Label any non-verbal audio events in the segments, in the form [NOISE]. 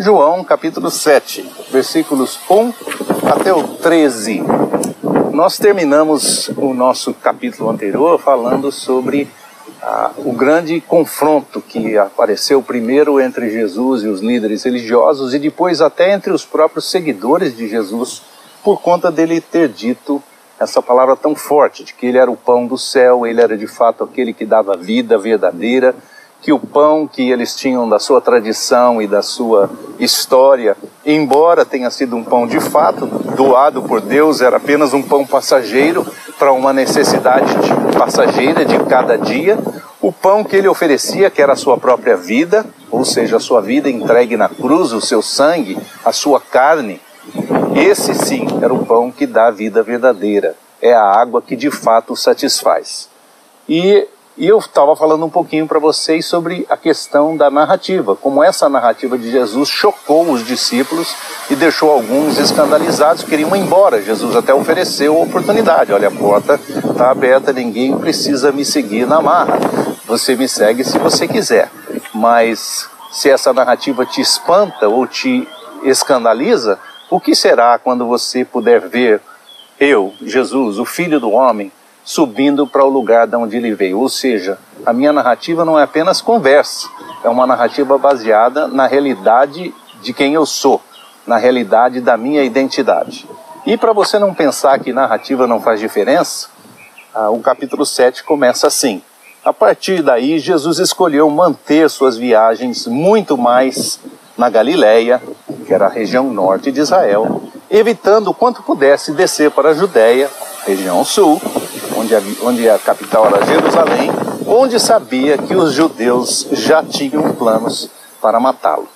João capítulo 7, versículos 1 até o 13. Nós terminamos o nosso capítulo anterior falando sobre ah, o grande confronto que apareceu primeiro entre Jesus e os líderes religiosos e depois até entre os próprios seguidores de Jesus, por conta dele ter dito essa palavra tão forte de que ele era o pão do céu, ele era de fato aquele que dava vida verdadeira, que o pão que eles tinham da sua tradição e da sua história, embora tenha sido um pão de fato doado por Deus, era apenas um pão passageiro para uma necessidade de, passageira de cada dia. O pão que ele oferecia, que era a sua própria vida, ou seja, a sua vida entregue na cruz, o seu sangue, a sua carne, esse sim era o pão que dá a vida verdadeira, é a água que de fato satisfaz. E, e eu estava falando um pouquinho para vocês sobre a questão da narrativa, como essa narrativa de Jesus chocou os discípulos e deixou alguns escandalizados, queriam ir embora. Jesus até ofereceu a oportunidade: olha, a porta está aberta, ninguém precisa me seguir na marra. Você me segue se você quiser, mas se essa narrativa te espanta ou te escandaliza, o que será quando você puder ver eu, Jesus, o Filho do Homem, subindo para o lugar de onde ele veio? Ou seja, a minha narrativa não é apenas conversa, é uma narrativa baseada na realidade de quem eu sou, na realidade da minha identidade. E para você não pensar que narrativa não faz diferença, ah, o capítulo 7 começa assim. A partir daí, Jesus escolheu manter suas viagens muito mais na Galiléia, que era a região norte de Israel, evitando quanto pudesse descer para a Judéia, região sul, onde a, onde a capital era Jerusalém, onde sabia que os judeus já tinham planos para matá-lo.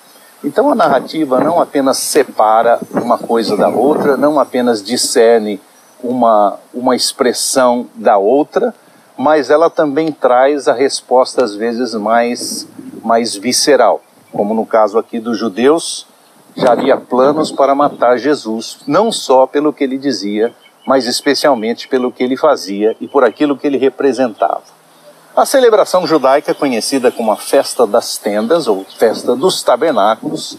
Então a narrativa não apenas separa uma coisa da outra, não apenas discerne uma, uma expressão da outra, mas ela também traz a resposta às vezes mais, mais visceral como no caso aqui dos judeus, já havia planos para matar Jesus, não só pelo que ele dizia, mas especialmente pelo que ele fazia e por aquilo que ele representava. A celebração judaica, conhecida como a Festa das Tendas ou Festa dos Tabernáculos,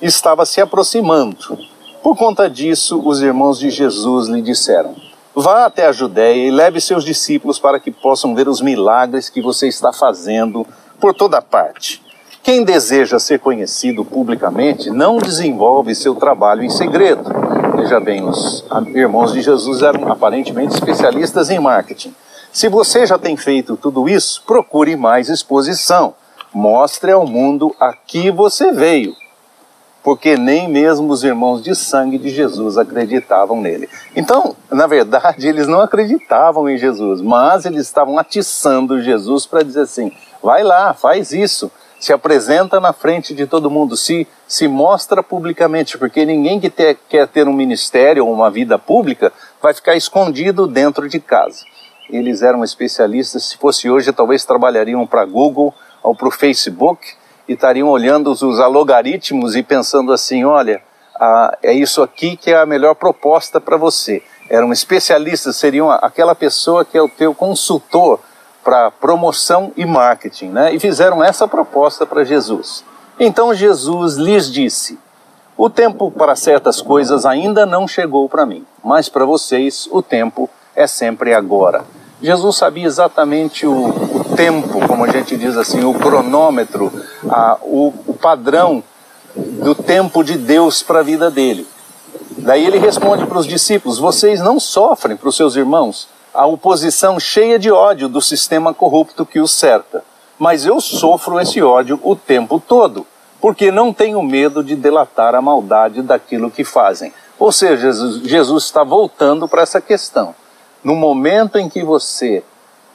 estava se aproximando. Por conta disso, os irmãos de Jesus lhe disseram: Vá até a Judéia e leve seus discípulos para que possam ver os milagres que você está fazendo por toda parte. Quem deseja ser conhecido publicamente não desenvolve seu trabalho em segredo. Veja bem, os irmãos de Jesus eram aparentemente especialistas em marketing. Se você já tem feito tudo isso, procure mais exposição. Mostre ao mundo a que você veio. Porque nem mesmo os irmãos de sangue de Jesus acreditavam nele. Então, na verdade, [LAUGHS] eles não acreditavam em Jesus, mas eles estavam atiçando Jesus para dizer assim: vai lá, faz isso se apresenta na frente de todo mundo, se, se mostra publicamente, porque ninguém que ter, quer ter um ministério ou uma vida pública vai ficar escondido dentro de casa. Eles eram especialistas, se fosse hoje, talvez trabalhariam para Google ou para o Facebook e estariam olhando os, os algoritmos e pensando assim: olha, ah, é isso aqui que é a melhor proposta para você. Eram especialistas, seriam aquela pessoa que é o teu consultor para promoção e marketing, né? E fizeram essa proposta para Jesus. Então Jesus lhes disse: O tempo para certas coisas ainda não chegou para mim, mas para vocês o tempo é sempre agora. Jesus sabia exatamente o, o tempo, como a gente diz assim, o cronômetro, a, o, o padrão do tempo de Deus para a vida dele. Daí ele responde para os discípulos: Vocês não sofrem para os seus irmãos a oposição cheia de ódio do sistema corrupto que os cerca. Mas eu sofro esse ódio o tempo todo, porque não tenho medo de delatar a maldade daquilo que fazem. Ou seja, Jesus está voltando para essa questão. No momento em que você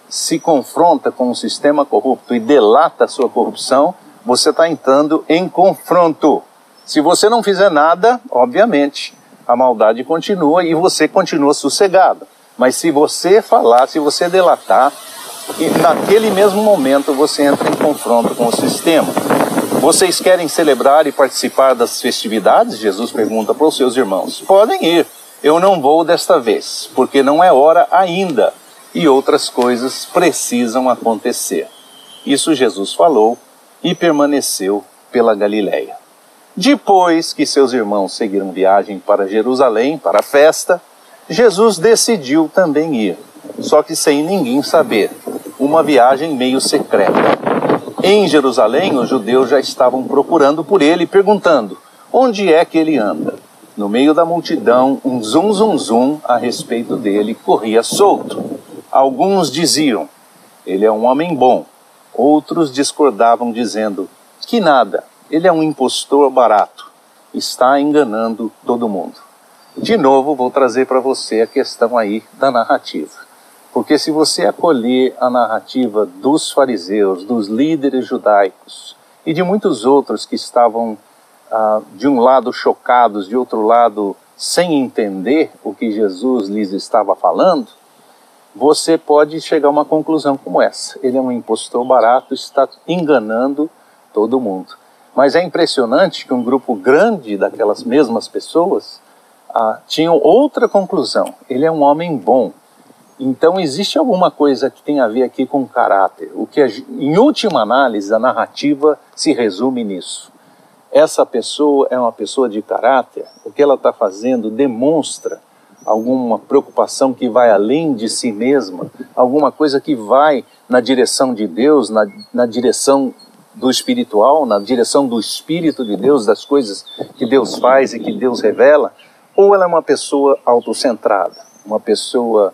se confronta com o sistema corrupto e delata a sua corrupção, você está entrando em confronto. Se você não fizer nada, obviamente, a maldade continua e você continua sossegado. Mas se você falar, se você delatar, naquele mesmo momento você entra em confronto com o sistema. Vocês querem celebrar e participar das festividades? Jesus pergunta para os seus irmãos. Podem ir. Eu não vou desta vez, porque não é hora ainda e outras coisas precisam acontecer. Isso Jesus falou e permaneceu pela Galileia. Depois que seus irmãos seguiram viagem para Jerusalém, para a festa, Jesus decidiu também ir, só que sem ninguém saber, uma viagem meio secreta. Em Jerusalém, os judeus já estavam procurando por ele, perguntando: onde é que ele anda? No meio da multidão, um zum zum zum a respeito dele corria solto. Alguns diziam: ele é um homem bom. Outros discordavam, dizendo: que nada, ele é um impostor barato, está enganando todo mundo. De novo, vou trazer para você a questão aí da narrativa. Porque se você acolher a narrativa dos fariseus, dos líderes judaicos e de muitos outros que estavam ah, de um lado chocados, de outro lado sem entender o que Jesus lhes estava falando, você pode chegar a uma conclusão como essa. Ele é um impostor barato, está enganando todo mundo. Mas é impressionante que um grupo grande daquelas mesmas pessoas ah, tinham outra conclusão. Ele é um homem bom. Então existe alguma coisa que tem a ver aqui com caráter. O que, em última análise, a narrativa se resume nisso essa pessoa é uma pessoa de caráter, o que ela está fazendo demonstra alguma preocupação que vai além de si mesma, alguma coisa que vai na direção de Deus, na, na direção do espiritual, na direção do Espírito de Deus, das coisas que Deus faz e que Deus revela, ou ela é uma pessoa autocentrada, uma pessoa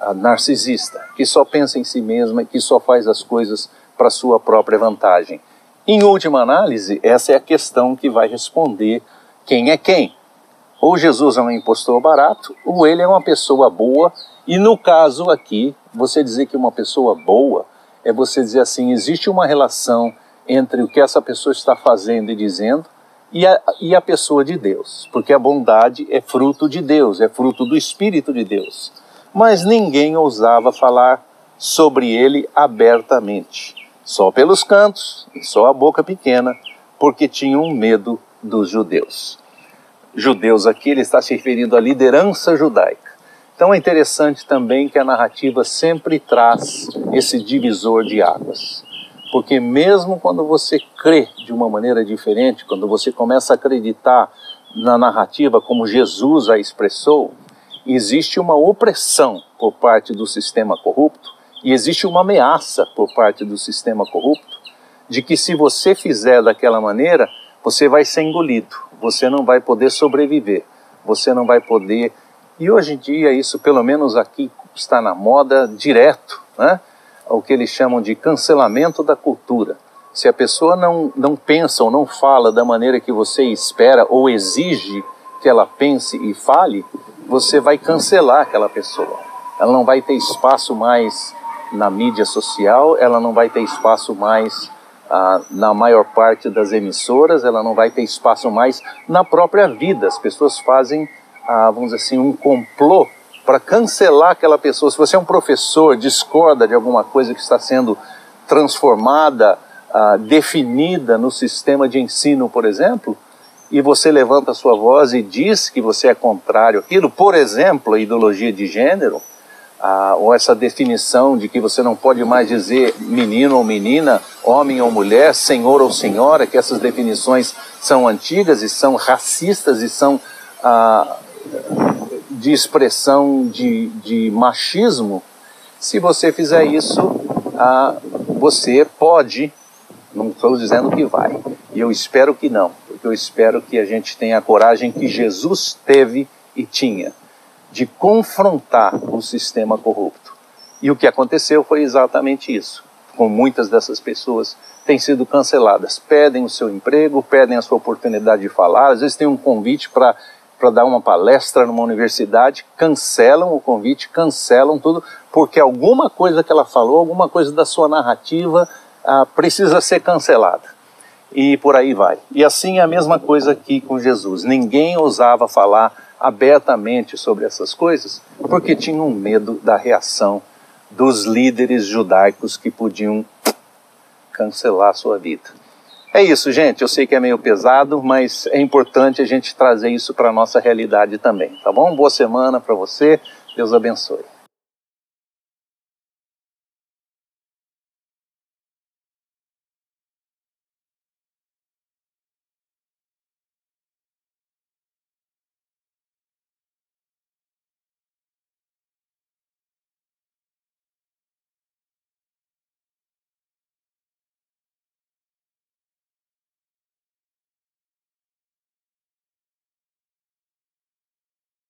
uh, narcisista, que só pensa em si mesma e que só faz as coisas para sua própria vantagem. Em última análise, essa é a questão que vai responder quem é quem. Ou Jesus é um impostor barato, ou ele é uma pessoa boa. E no caso aqui, você dizer que uma pessoa boa é você dizer assim: existe uma relação entre o que essa pessoa está fazendo e dizendo e a, e a pessoa de Deus. Porque a bondade é fruto de Deus, é fruto do Espírito de Deus. Mas ninguém ousava falar sobre ele abertamente só pelos cantos e só a boca pequena, porque tinham medo dos judeus. Judeus aqui, ele está se referindo à liderança judaica. Então é interessante também que a narrativa sempre traz esse divisor de águas. Porque mesmo quando você crê de uma maneira diferente, quando você começa a acreditar na narrativa como Jesus a expressou, existe uma opressão por parte do sistema corrupto e existe uma ameaça por parte do sistema corrupto de que se você fizer daquela maneira, você vai ser engolido, você não vai poder sobreviver, você não vai poder. E hoje em dia, isso, pelo menos aqui, está na moda direto, né? O que eles chamam de cancelamento da cultura. Se a pessoa não, não pensa ou não fala da maneira que você espera ou exige que ela pense e fale, você vai cancelar aquela pessoa. Ela não vai ter espaço mais na mídia social, ela não vai ter espaço mais ah, na maior parte das emissoras, ela não vai ter espaço mais na própria vida. As pessoas fazem, ah, vamos dizer assim, um complô para cancelar aquela pessoa. Se você é um professor, discorda de alguma coisa que está sendo transformada, ah, definida no sistema de ensino, por exemplo, e você levanta a sua voz e diz que você é contrário àquilo, por exemplo, a ideologia de gênero, ah, ou essa definição de que você não pode mais dizer menino ou menina, homem ou mulher, senhor ou senhora, que essas definições são antigas e são racistas e são ah, de expressão de, de machismo, se você fizer isso, ah, você pode, não estou dizendo que vai, e eu espero que não, porque eu espero que a gente tenha a coragem que Jesus teve e tinha de confrontar o sistema corrupto. E o que aconteceu foi exatamente isso. Com muitas dessas pessoas têm sido canceladas, pedem o seu emprego, pedem a sua oportunidade de falar, às vezes tem um convite para para dar uma palestra numa universidade, cancelam o convite, cancelam tudo, porque alguma coisa que ela falou, alguma coisa da sua narrativa ah, precisa ser cancelada. E por aí vai. E assim é a mesma coisa aqui com Jesus. Ninguém ousava falar abertamente sobre essas coisas porque tinham medo da reação dos líderes judaicos que podiam cancelar sua vida. É isso, gente. Eu sei que é meio pesado, mas é importante a gente trazer isso para a nossa realidade também, tá bom? Boa semana para você. Deus abençoe.